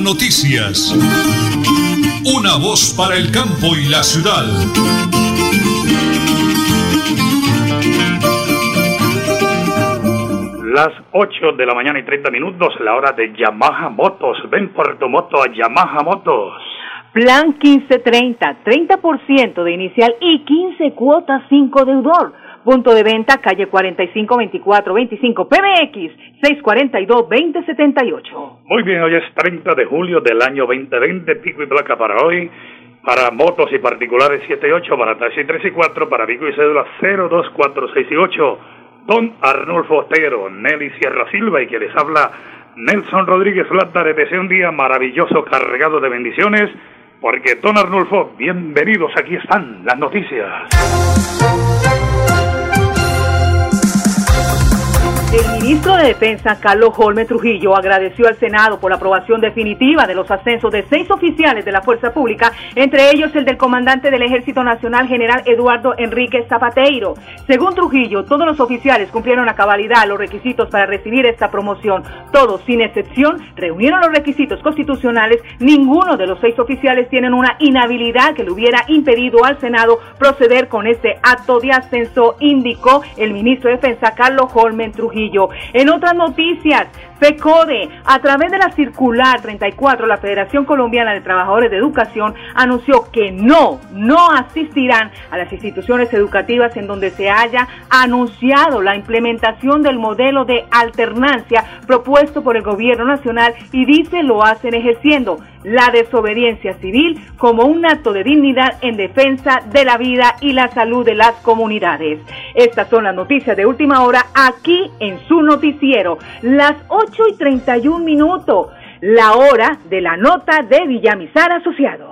Noticias. Una voz para el campo y la ciudad. Las 8 de la mañana y 30 minutos, la hora de Yamaha Motos. Ven por tu moto a Yamaha Motos. Plan 1530, 30% de inicial y 15 cuotas sin deudor. Punto de venta, calle 45 24 25 PBX 642 2078. Muy bien, hoy es 30 de julio del año 2020, pico y placa para hoy. Para motos y particulares 7 y 8, para taxi 3 y 4, para pico y cédula 0, 2, 4, 6 y 8. Don Arnulfo Otero, Nelly Sierra Silva y que les habla Nelson Rodríguez le deseo un día maravilloso cargado de bendiciones, porque Don Arnulfo, bienvenidos, aquí están las noticias. El ministro de Defensa, Carlos Holme Trujillo, agradeció al Senado por la aprobación definitiva de los ascensos de seis oficiales de la Fuerza Pública, entre ellos el del comandante del Ejército Nacional, general Eduardo Enrique Zapateiro. Según Trujillo, todos los oficiales cumplieron a cabalidad los requisitos para recibir esta promoción. Todos, sin excepción, reunieron los requisitos constitucionales. Ninguno de los seis oficiales tienen una inhabilidad que le hubiera impedido al Senado proceder con este acto de ascenso, indicó el ministro de Defensa, Carlos Holme Trujillo. En otras noticias, FECODE, a través de la circular 34, la Federación Colombiana de Trabajadores de Educación anunció que no, no asistirán a las instituciones educativas en donde se haya anunciado la implementación del modelo de alternancia propuesto por el gobierno nacional y dice lo hacen ejerciendo la desobediencia civil como un acto de dignidad en defensa de la vida y la salud de las comunidades. Estas son las noticias de última hora aquí en su noticiero, las 8 y 31 minutos, la hora de la nota de Villamizar Asociados.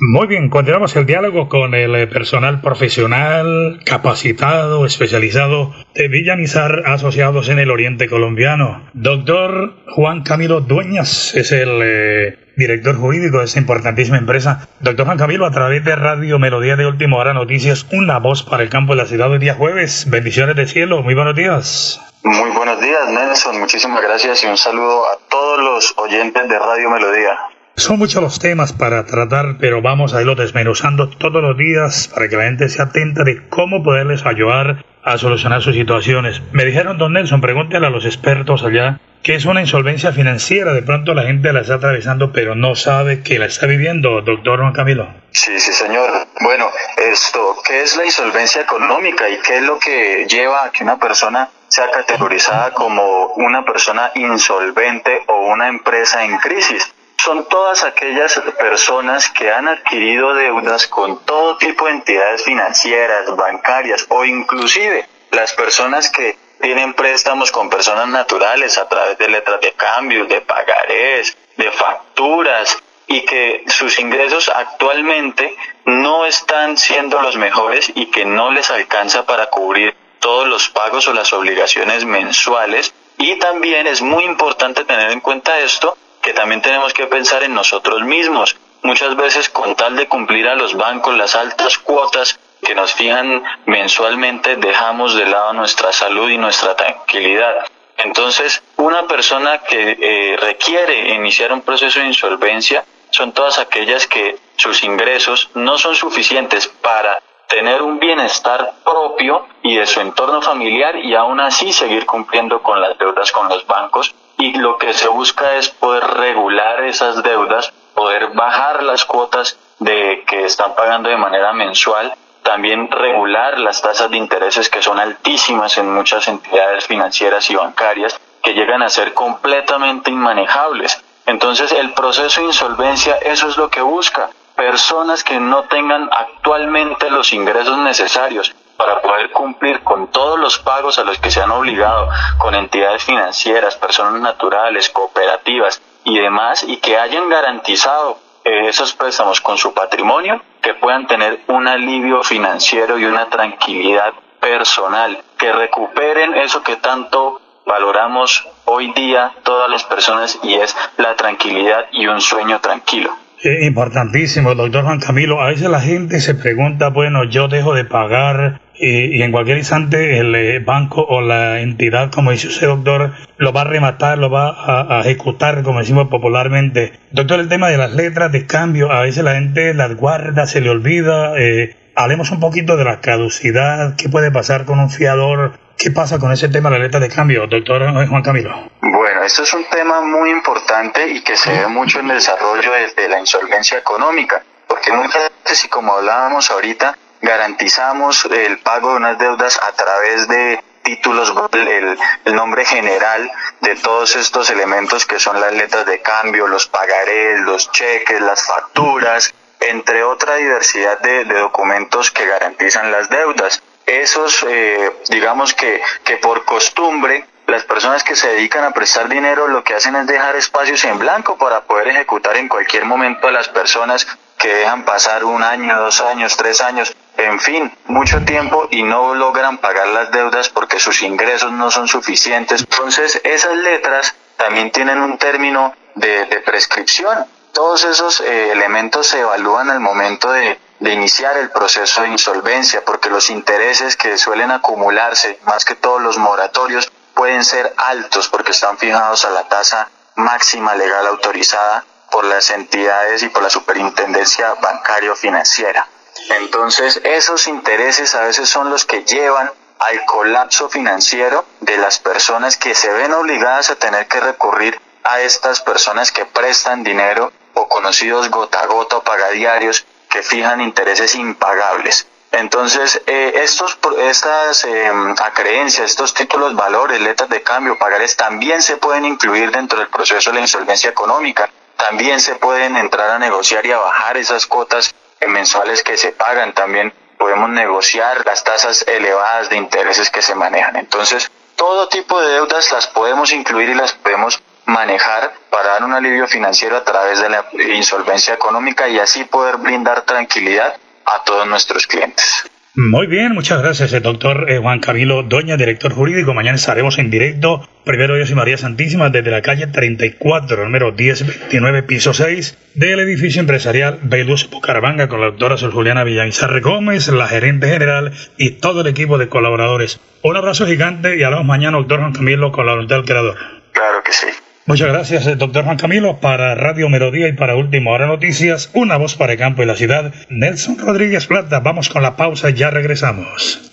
Muy bien, continuamos el diálogo con el eh, personal profesional, capacitado, especializado de Villamizar Asociados en el Oriente Colombiano. Doctor Juan Camilo Dueñas es el eh, director jurídico de esta importantísima empresa. Doctor Juan Camilo, a través de Radio Melodía de Última Hora Noticias, una voz para el campo de la ciudad hoy día jueves. Bendiciones de cielo, muy buenos días. Muy buenos días, Nelson. Muchísimas gracias y un saludo a todos los oyentes de Radio Melodía. Son muchos los temas para tratar, pero vamos a irlo desmenuzando todos los días para que la gente se atenta de cómo poderles ayudar a solucionar sus situaciones. Me dijeron, don Nelson, pregúntale a los expertos allá qué es una insolvencia financiera. De pronto la gente la está atravesando, pero no sabe que la está viviendo, doctor Juan Camilo. Sí, sí, señor. Bueno, esto, ¿qué es la insolvencia económica y qué es lo que lleva a que una persona sea categorizada como una persona insolvente o una empresa en crisis? Son todas aquellas personas que han adquirido deudas con todo tipo de entidades financieras, bancarias o inclusive las personas que tienen préstamos con personas naturales a través de letras de cambio, de pagarés, de facturas y que sus ingresos actualmente no están siendo los mejores y que no les alcanza para cubrir todos los pagos o las obligaciones mensuales. Y también es muy importante tener en cuenta esto que también tenemos que pensar en nosotros mismos. Muchas veces con tal de cumplir a los bancos las altas cuotas que nos fijan mensualmente, dejamos de lado nuestra salud y nuestra tranquilidad. Entonces, una persona que eh, requiere iniciar un proceso de insolvencia son todas aquellas que sus ingresos no son suficientes para tener un bienestar propio y de su entorno familiar y aún así seguir cumpliendo con las deudas con los bancos y lo que se busca es poder regular esas deudas, poder bajar las cuotas de que están pagando de manera mensual, también regular las tasas de intereses que son altísimas en muchas entidades financieras y bancarias que llegan a ser completamente inmanejables. Entonces el proceso de insolvencia eso es lo que busca, personas que no tengan actualmente los ingresos necesarios para poder cumplir con todos los pagos a los que se han obligado con entidades financieras, personas naturales, cooperativas y demás, y que hayan garantizado eh, esos préstamos con su patrimonio, que puedan tener un alivio financiero y una tranquilidad personal, que recuperen eso que tanto valoramos hoy día todas las personas y es la tranquilidad y un sueño tranquilo. Importantísimo, doctor Juan Camilo. A veces la gente se pregunta, bueno, yo dejo de pagar y, en cualquier instante el eh, banco o la entidad, como dice usted, doctor, lo va a rematar, lo va a, ejecutar, como decimos popularmente. Doctor, el tema de las letras de cambio, a veces la gente las guarda, se le olvida. Eh, hablemos un poquito de la caducidad, qué puede pasar con un fiador, qué pasa con ese tema de las letras de cambio, doctor Juan Camilo. Bueno, esto es un tema muy importante y que se ve mucho en el desarrollo de la insolvencia económica, porque muchas veces, y como hablábamos ahorita, garantizamos el pago de unas deudas a través de títulos, el, el, nombre general de todos estos elementos que son las letras de cambio, los pagarés, los cheques, las facturas, entre otra diversidad de, documentos que garantizan las deudas. Esos, eh, digamos que, que por costumbre, las personas que se dedican a prestar dinero lo que hacen es dejar espacios en blanco para poder ejecutar en cualquier momento a las personas que dejan pasar un año, dos años, tres años, en fin, mucho tiempo y no logran pagar las deudas porque sus ingresos no son suficientes. Entonces, esas letras también tienen un término de, prescripción. Todos esos eh, elementos se evalúan al momento de, de iniciar el proceso de insolvencia, porque los intereses que suelen acumularse, más que todos los moratorios, pueden ser altos porque están fijados a la tasa máxima legal autorizada por las entidades y por la superintendencia bancario financiera. Entonces, esos intereses a veces son los que llevan al colapso financiero de las personas que se ven obligadas a tener que recurrir a estas personas que prestan dinero o conocidos gota a gota o pagadiarios que fijan intereses impagables. Entonces, eh, estos, estas eh, acreencias, estos títulos, valores, letras de cambio, pagares, también se pueden incluir dentro del proceso de la insolvencia económica. También se pueden entrar a negociar y a bajar esas cuotas mensuales que se pagan. También podemos negociar las tasas elevadas de intereses que se manejan. Entonces, todo tipo de deudas las podemos incluir y las podemos manejar para dar un alivio financiero a través de la insolvencia económica y así poder brindar tranquilidad a todos nuestros clientes. Muy bien, muchas gracias, el doctor eh, Juan Camilo Doña, director jurídico. Mañana estaremos en directo, primero Dios y María Santísima, desde la calle 34, número 1029, piso 6, del edificio empresarial Veluz Bucaramanga, con la doctora Sol Juliana Villamizarre Gómez, la gerente general y todo el equipo de colaboradores. Un abrazo gigante y hablamos mañana, doctor Juan Camilo, con la voluntad del creador. Claro que sí. Muchas gracias, eh, doctor Juan Camilo. Para Radio Melodía y para Última Hora Noticias, una voz para el campo y la ciudad, Nelson Rodríguez Plata. Vamos con la pausa, ya regresamos.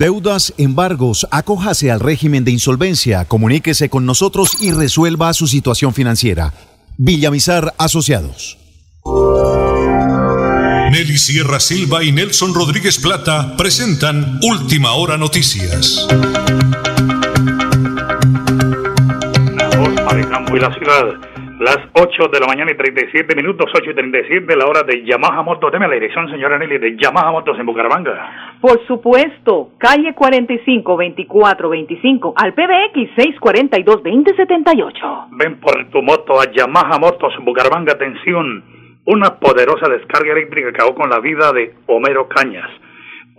Deudas, embargos, acójase al régimen de insolvencia, comuníquese con nosotros y resuelva su situación financiera. Villamizar Asociados. Nelly Sierra Silva y Nelson Rodríguez Plata presentan Última Hora Noticias. La voz para el campo y la ciudad. Las 8 de la mañana y 37 minutos, 8 y 37, la hora de Yamaha Motos. Deme la dirección, señora Nelly, de Yamaha Motos en Bucaramanga. Por supuesto, calle 45, 24, 25, al PBX 642 2078. Ven por tu moto a Yamaha Motos en Bucaramanga. Atención, una poderosa descarga eléctrica acabó con la vida de Homero Cañas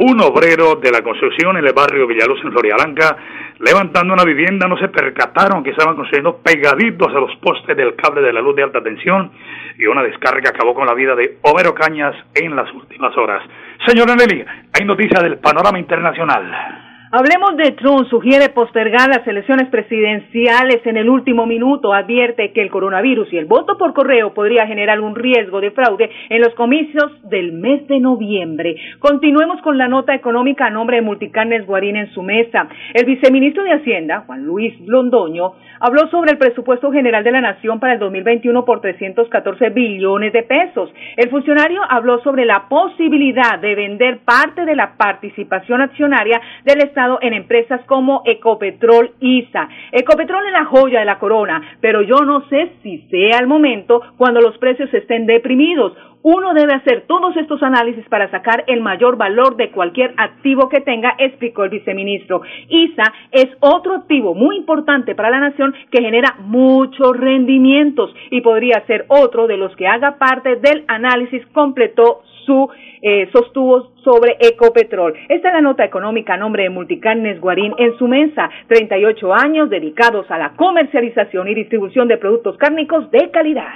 un obrero de la construcción en el barrio Villaluz en Florialanca, levantando una vivienda, no se percataron que estaban construyendo pegaditos a los postes del cable de la luz de alta tensión y una descarga acabó con la vida de Homero Cañas en las últimas horas. Señora Nelly, hay noticias del panorama internacional. Hablemos de Trump, sugiere postergar las elecciones presidenciales en el último minuto, advierte que el coronavirus y el voto por correo podría generar un riesgo de fraude en los comicios del mes de noviembre. Continuemos con la nota económica a nombre de Multicarnes Guarín en su mesa. El viceministro de Hacienda, Juan Luis Londoño, habló sobre el presupuesto general de la Nación para el 2021 por 314 billones de pesos. El funcionario habló sobre la posibilidad de vender parte de la participación accionaria del Estado en empresas como Ecopetrol ISA. Ecopetrol es la joya de la corona, pero yo no sé si sea el momento cuando los precios estén deprimidos. Uno debe hacer todos estos análisis para sacar el mayor valor de cualquier activo que tenga, explicó el viceministro. ISA es otro activo muy importante para la nación que genera muchos rendimientos y podría ser otro de los que haga parte del análisis, completó su eh, sostuvo sobre Ecopetrol. Esta es la nota económica a nombre de Multicarnes Guarín en su mesa. 38 años dedicados a la comercialización y distribución de productos cárnicos de calidad.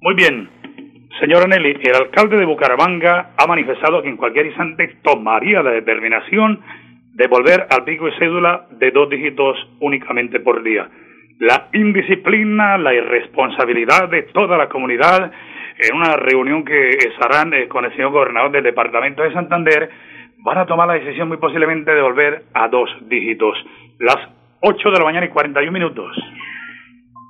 Muy bien. Señora Nelly, el alcalde de Bucaramanga ha manifestado que en cualquier instante tomaría la determinación de volver al pico y cédula de dos dígitos únicamente por día. La indisciplina, la irresponsabilidad de toda la comunidad en una reunión que estarán eh, con el señor gobernador del departamento de Santander, van a tomar la decisión muy posiblemente de volver a dos dígitos. Las 8 de la mañana y 41 minutos.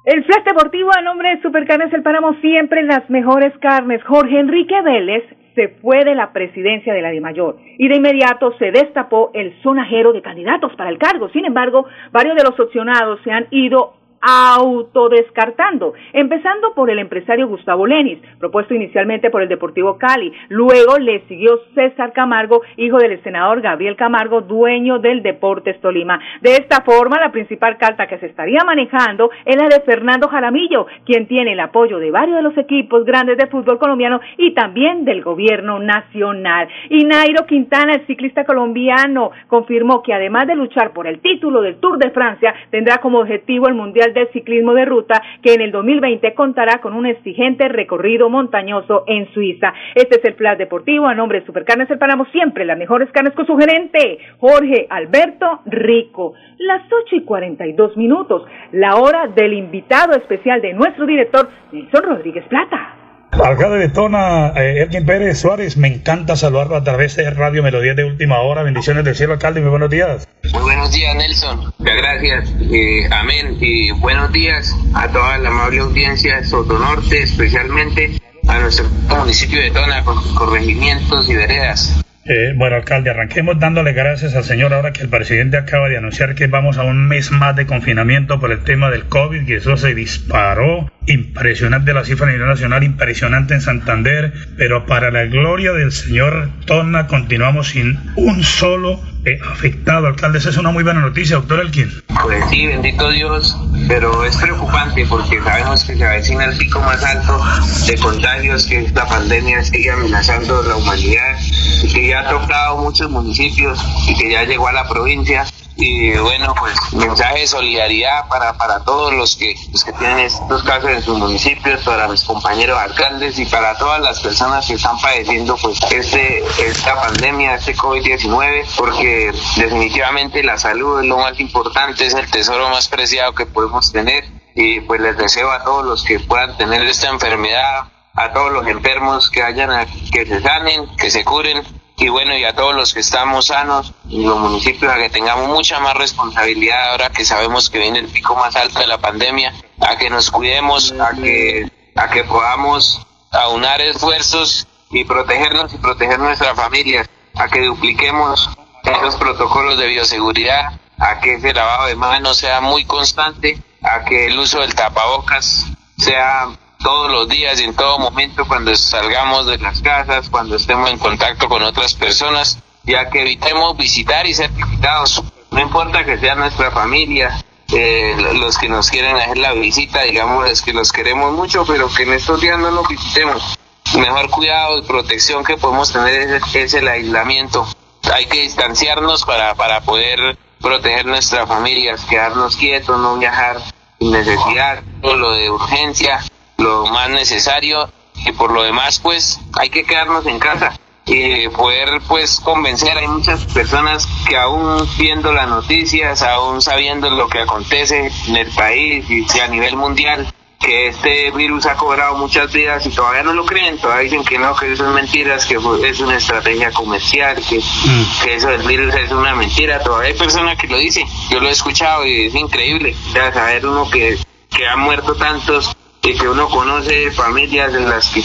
El Flash Deportivo a nombre de Supercarnes El Páramo, siempre las mejores carnes. Jorge Enrique Vélez se fue de la presidencia de la DIMAYOR y de inmediato se destapó el sonajero de candidatos para el cargo. Sin embargo, varios de los opcionados se han ido autodescartando, empezando por el empresario Gustavo Lenis, propuesto inicialmente por el Deportivo Cali. Luego le siguió César Camargo, hijo del senador Gabriel Camargo, dueño del Deportes Tolima. De esta forma, la principal carta que se estaría manejando es la de Fernando Jaramillo, quien tiene el apoyo de varios de los equipos grandes de fútbol colombiano y también del gobierno nacional. Y Nairo Quintana, el ciclista colombiano, confirmó que además de luchar por el título del Tour de Francia, tendrá como objetivo el Mundial del Ciclismo de Ruta, que en el 2020 contará con un exigente recorrido montañoso en Suiza. Este es el Plan Deportivo a nombre de Supercarnes El Páramo, siempre las mejores carnes con su gerente, Jorge Alberto Rico. Las 8 y 42 minutos, la hora del invitado especial de nuestro director, Nelson Rodríguez Plata. Alcalde de Tona, eh, Pérez Suárez, me encanta saludarlo a través de Radio Melodía de Última Hora. Bendiciones del cielo, alcalde, muy buenos días. Muy buenos días, Nelson. Muchas gracias. Eh, amén. Y buenos días a toda la amable audiencia de Sotonorte, especialmente a nuestro municipio de Tona con sus corregimientos y veredas. Eh, bueno, alcalde, arranquemos dándole gracias al Señor ahora que el presidente acaba de anunciar que vamos a un mes más de confinamiento por el tema del COVID, que eso se disparó. Impresionante la cifra a nivel nacional, impresionante en Santander, pero para la gloria del Señor Tona continuamos sin un solo eh, afectado. Alcalde, esa es una muy buena noticia, doctor Elkin. Pues sí, bendito Dios, pero es preocupante porque sabemos que se avecina el pico más alto de contagios, que esta pandemia sigue amenazando a la humanidad y que ya ha tocado muchos municipios y que ya llegó a la provincia. Y bueno pues mensaje de solidaridad para, para todos los que los que tienen estos casos en sus municipios para mis compañeros alcaldes y para todas las personas que están padeciendo pues este esta pandemia este COVID-19 porque definitivamente la salud es lo más importante es el tesoro más preciado que podemos tener. Y pues les deseo a todos los que puedan tener esta enfermedad a todos los enfermos que hayan que se sanen que se curen. Y bueno, y a todos los que estamos sanos en los municipios, a que tengamos mucha más responsabilidad ahora que sabemos que viene el pico más alto de la pandemia, a que nos cuidemos, a que, a que podamos aunar esfuerzos y protegernos y proteger nuestra familia, a que dupliquemos esos protocolos de bioseguridad, a que ese lavado de manos sea muy constante, a que el uso del tapabocas sea todos los días y en todo momento cuando salgamos de las casas, cuando estemos en contacto con otras personas, ya que evitemos visitar y ser visitados. No importa que sea nuestra familia, eh, los que nos quieren hacer la visita, digamos, es que los queremos mucho, pero que en estos días no los visitemos. Mejor cuidado y protección que podemos tener es, el aislamiento. Hay que distanciarnos para, para poder proteger nuestras familias, quedarnos quietos, no viajar sin necesidad, todo lo de urgencia, lo más necesario y por lo demás pues hay que quedarnos en casa. y poder pues convencer. Hay muchas personas que aún viendo las noticias, aún sabiendo lo que acontece en el país y a nivel mundial, que este virus ha cobrado muchas vidas y todavía no lo creen, todavía dicen que no, que eso es mentiras, que es una estrategia comercial, que, mm. que eso del virus es una mentira. Todavía hay personas que lo dicen, yo lo he escuchado y es increíble. Ya saber uno que, que han muerto tantos y que uno conoce familias en las que,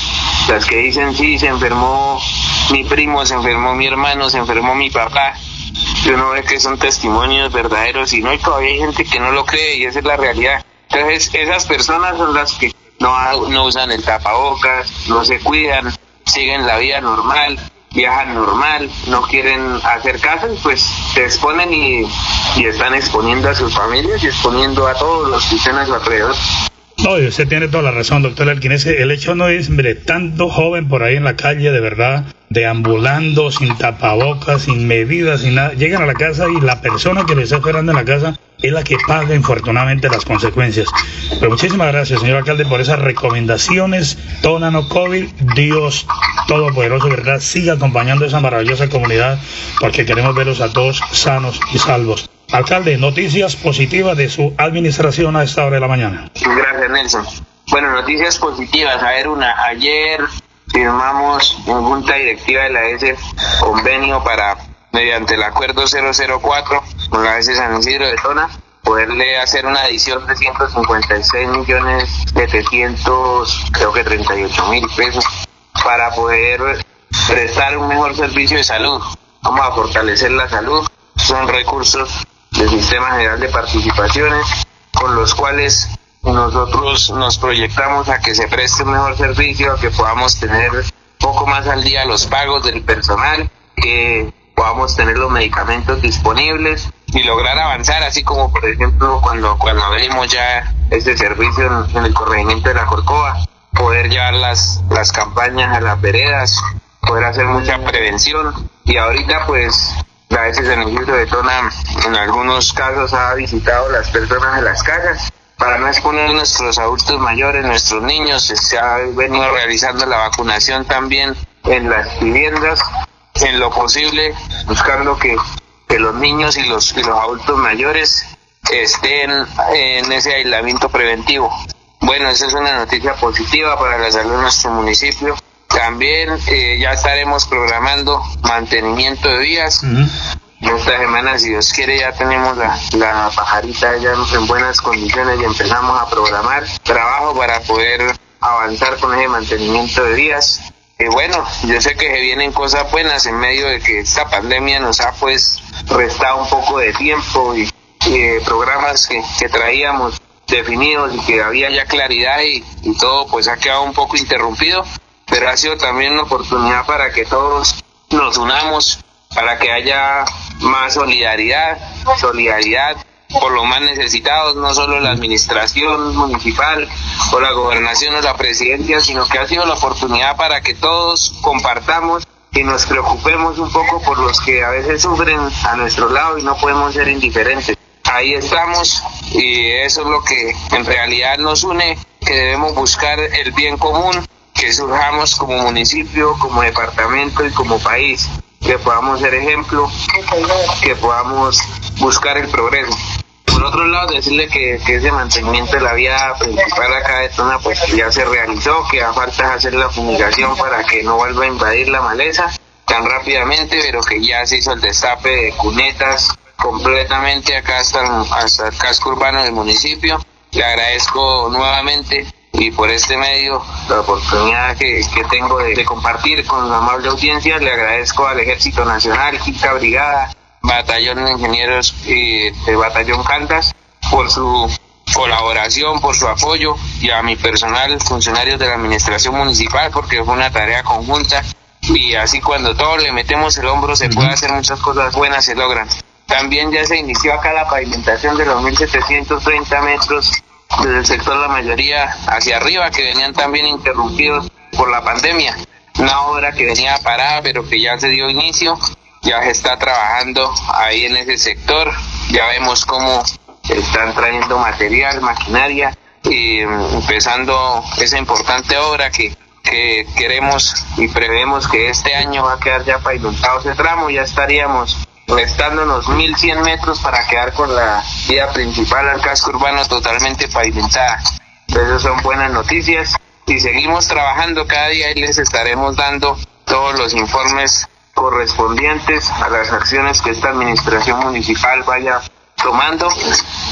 las que dicen sí, se enfermó mi primo, se enfermó mi hermano, se enfermó mi papá. Y uno ve que son testimonios verdaderos y no, y todavía hay gente que no lo cree y esa es la realidad. Entonces, esas personas son las que no, usan el tapabocas, no se cuidan, siguen la vida normal, viajan normal, no quieren hacer caso pues se exponen y, y, están exponiendo a sus familias y exponiendo a todos los que estén a su alrededor. No, usted tiene toda la razón, doctor Alquines. El hecho no es, hombre, tanto joven por ahí en la calle, de verdad, deambulando, sin tapabocas, sin medidas, sin nada. Llegan a la casa y la persona que les está esperando en la casa es la que paga infortunadamente las consecuencias. Pero muchísimas gracias, señor alcalde, por esas recomendaciones. Tónano COVID, Dios Todopoderoso, ¿verdad? Siga acompañando a esa maravillosa comunidad porque queremos verlos a todos sanos y salvos. Alcalde, noticias positivas de su administración a esta hora de la mañana. Gracias, Nelson. Bueno, noticias positivas. A ver, una. Ayer firmamos en junta directiva de la S convenio para, mediante el acuerdo 004 con la S San Isidro de Tona, poderle hacer una adición de 156 millones 700, creo que 38 mil pesos, para poder prestar un mejor servicio de salud. Vamos a fortalecer la salud. Son recursos del Sistema General de Participaciones, con los cuales nosotros nos proyectamos a que se preste un mejor servicio, a que podamos tener poco más al día los pagos del personal, que podamos tener los medicamentos disponibles y lograr avanzar, así como por ejemplo cuando, cuando abrimos ya este servicio en, el corregimiento de la Corcova, poder llevar las, las campañas a las veredas, poder hacer mucha prevención. Y ahorita pues a veces en el de Tona en algunos casos ha visitado las personas de las casas para no exponer a nuestros adultos mayores, nuestros niños. Se ha venido realizando la vacunación también en las viviendas, en lo posible, buscando que, que los niños y los, y los adultos mayores estén en ese aislamiento preventivo. Bueno, esa es una noticia positiva para la salud de nuestro municipio. También eh, ya estaremos programando mantenimiento de vías. Esta semana, si Dios quiere, ya tenemos la, pajarita ya en buenas condiciones y empezamos a programar trabajo para poder avanzar con ese mantenimiento de vías. Y bueno, yo sé que se vienen cosas buenas en medio de que esta pandemia nos ha pues restado un poco de tiempo y, programas que, que, traíamos definidos y que había ya claridad y, y todo pues ha quedado un poco interrumpido pero ha sido también una oportunidad para que todos nos unamos, para que haya más solidaridad, solidaridad por los más necesitados, no solo la administración municipal o la gobernación o la presidencia, sino que ha sido la oportunidad para que todos compartamos y nos preocupemos un poco por los que a veces sufren a nuestro lado y no podemos ser indiferentes. Ahí estamos y eso es lo que en realidad nos une, que debemos buscar el bien común que surjamos como municipio, como departamento y como país, que podamos ser ejemplo, que podamos buscar el progreso. Por otro lado, decirle que, ese mantenimiento de la vía principal acá de Tona pues ya se realizó, que a falta hacer la fumigación para que no vuelva a invadir la maleza tan rápidamente, pero que ya se hizo el destape de cunetas completamente acá hasta, hasta el casco urbano del municipio. Le agradezco nuevamente y por este medio, la oportunidad que, tengo de, compartir con la amable audiencia, le agradezco al Ejército Nacional, Quinta Brigada, Batallón de Ingenieros y de Batallón Cantas por su colaboración, por su apoyo y a mi personal, funcionarios de la administración municipal, porque fue una tarea conjunta y así cuando todos le metemos el hombro se puede hacer muchas cosas buenas, se logran. También ya se inició acá la pavimentación de los 1730 metros desde el sector la mayoría hacia arriba que venían también interrumpidos por la pandemia. Una obra que venía parada pero que ya se dio inicio, ya se está trabajando ahí en ese sector, ya vemos cómo están trayendo material, maquinaria y mm, empezando esa importante obra que, que queremos y prevemos que este año va a quedar ya pavimentado ese tramo, ya estaríamos restándonos 1100 metros para quedar con la vía principal al casco urbano totalmente pavimentada. Entonces son buenas noticias y seguimos trabajando cada día y les estaremos dando todos los informes correspondientes a las acciones que esta administración municipal vaya tomando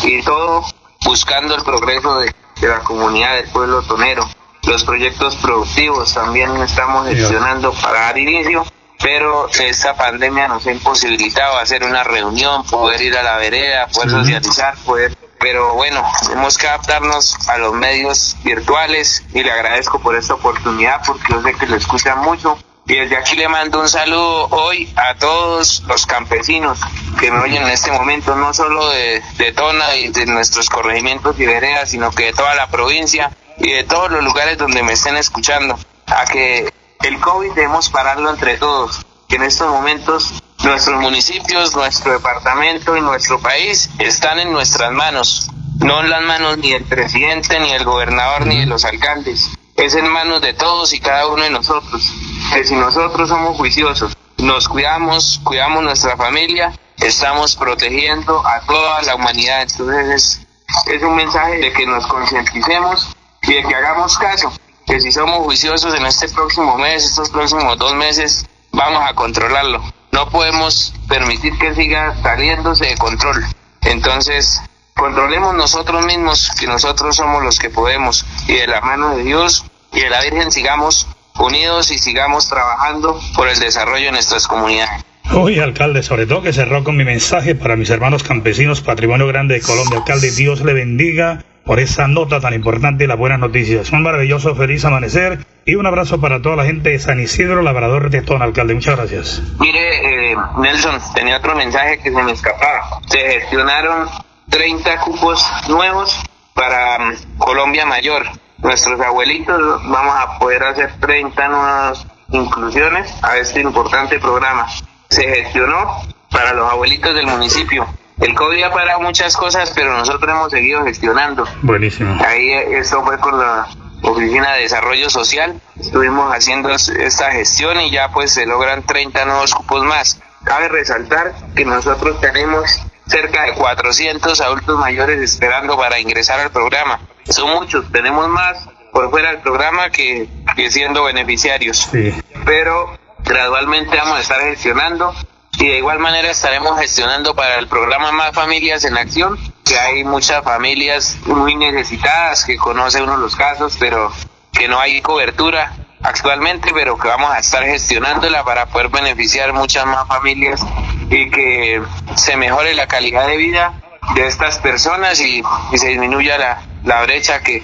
y todo buscando el progreso de, la comunidad del pueblo tonero. Los proyectos productivos también estamos gestionando para dar inicio, pero esta pandemia nos ha imposibilitado hacer una reunión, poder ir a la vereda, poder socializar, poder pero bueno, tenemos que adaptarnos a los medios virtuales y le agradezco por esta oportunidad porque yo sé que lo escuchan mucho. Y desde aquí le mando un saludo hoy a todos los campesinos que me oyen en este momento, no solo de, de Tona y de nuestros corregimientos y veredas, sino que de toda la provincia y de todos los lugares donde me estén escuchando, a que el COVID debemos pararlo entre todos, que en estos momentos nuestros municipios, nuestro departamento y nuestro país están en nuestras manos, no en las manos ni del presidente, ni del gobernador, ni de los alcaldes. Es en manos de todos y cada uno de nosotros. Que si nosotros somos juiciosos, nos cuidamos, cuidamos nuestra familia, estamos protegiendo a toda la humanidad. Entonces es, es un mensaje de que nos concienticemos y de que hagamos caso. Que si somos juiciosos en este próximo mes, estos próximos dos meses, vamos a controlarlo no podemos permitir que siga saliéndose de control. Entonces, controlemos nosotros mismos, que nosotros somos los que podemos, y de la mano de Dios y de la Virgen sigamos unidos y sigamos trabajando por el desarrollo de nuestras comunidades. Hoy, alcalde, sobre todo que cerró con mi mensaje para mis hermanos campesinos, Patrimonio Grande de Colombia. Alcalde, Dios le bendiga por esa nota tan importante y las buenas noticias. Un maravilloso, feliz amanecer y un abrazo para toda la gente de San Isidro, Labrador de Tona, alcalde. Muchas gracias. Mire, eh, Nelson, tenía otro mensaje que se me escapaba. Se gestionaron 30 cupos nuevos para mm, Colombia Mayor. Nuestros abuelitos vamos a poder hacer 30 nuevas inclusiones a este importante programa. Se gestionó para los abuelitos del municipio el COVID ha parado muchas cosas, pero nosotros hemos seguido gestionando. Buenísimo. Ahí eso fue con la Oficina de Desarrollo Social. Estuvimos haciendo esta gestión y ya pues se logran 30 nuevos cupos más. Cabe resaltar que nosotros tenemos cerca de 400 adultos mayores esperando para ingresar al programa. Son muchos, tenemos más por fuera del programa que, que siendo beneficiarios. Sí. Pero gradualmente vamos a estar gestionando y de igual manera estaremos gestionando para el programa Más Familias en Acción, que hay muchas familias muy necesitadas que conoce uno los casos, pero que no hay cobertura actualmente, pero que vamos a estar gestionándola para poder beneficiar muchas más familias y que se mejore la calidad de vida de estas personas y, se disminuya la, la brecha que,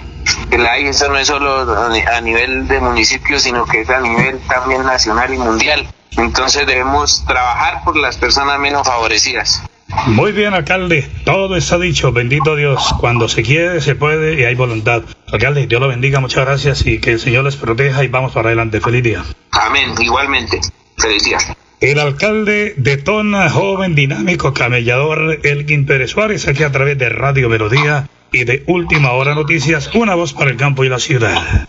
que la hay. Eso no es solo a nivel de municipio, sino que es a nivel también nacional y mundial. Entonces debemos trabajar por las personas menos favorecidas. Muy bien, alcalde. Todo está dicho. Bendito Dios. Cuando se quiere, se puede y hay voluntad. Alcalde, Dios lo bendiga. Muchas gracias y que el Señor les proteja y vamos para adelante. Feliz día. Amén. Igualmente. Feliz día. El alcalde de Tona, joven, dinámico, camellador, Elgin Pérez Suárez, aquí a través de Radio Melodía y de Última Hora Noticias, una voz para el campo y la ciudad.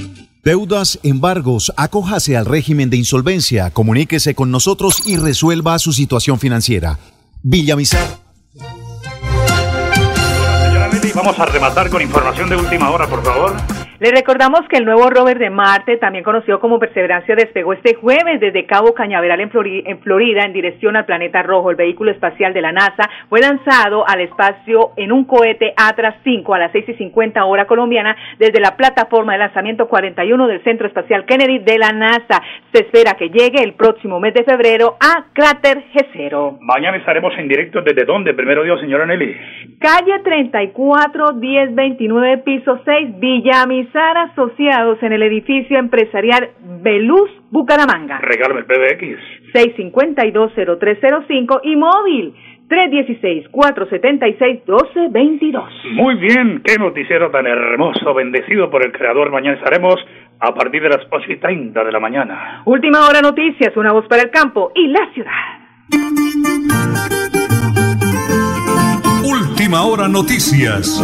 Deudas, embargos, acójase al régimen de insolvencia, comuníquese con nosotros y resuelva su situación financiera. Villamizar. Señora Nelly, vamos a rematar con información de última hora, por favor. Le recordamos que el nuevo rover de Marte, también conocido como Perseverancia, despegó este jueves desde Cabo Cañaveral en, Florida en dirección al planeta rojo. El vehículo espacial de la NASA fue lanzado al espacio en un cohete Atlas 5 a las 6 y 50 hora colombiana desde la plataforma de lanzamiento 41 del Centro Espacial Kennedy de la NASA. Se espera que llegue el próximo mes de febrero a Cráter G0. Mañana estaremos en directo desde dónde, primero Dios, señora Nelly. Calle 34, 1029, piso 6, Villamizar Asociados en el edificio empresarial Beluz, Bucaramanga. Regálame el PBX. 6520305 y móvil 316-476-1222. Muy bien, qué noticiero tan hermoso, bendecido por el Creador. Mañana estaremos a partir de las 8 y 30 de la mañana. Última hora noticias, una voz para el campo y la ciudad. Última hora noticias.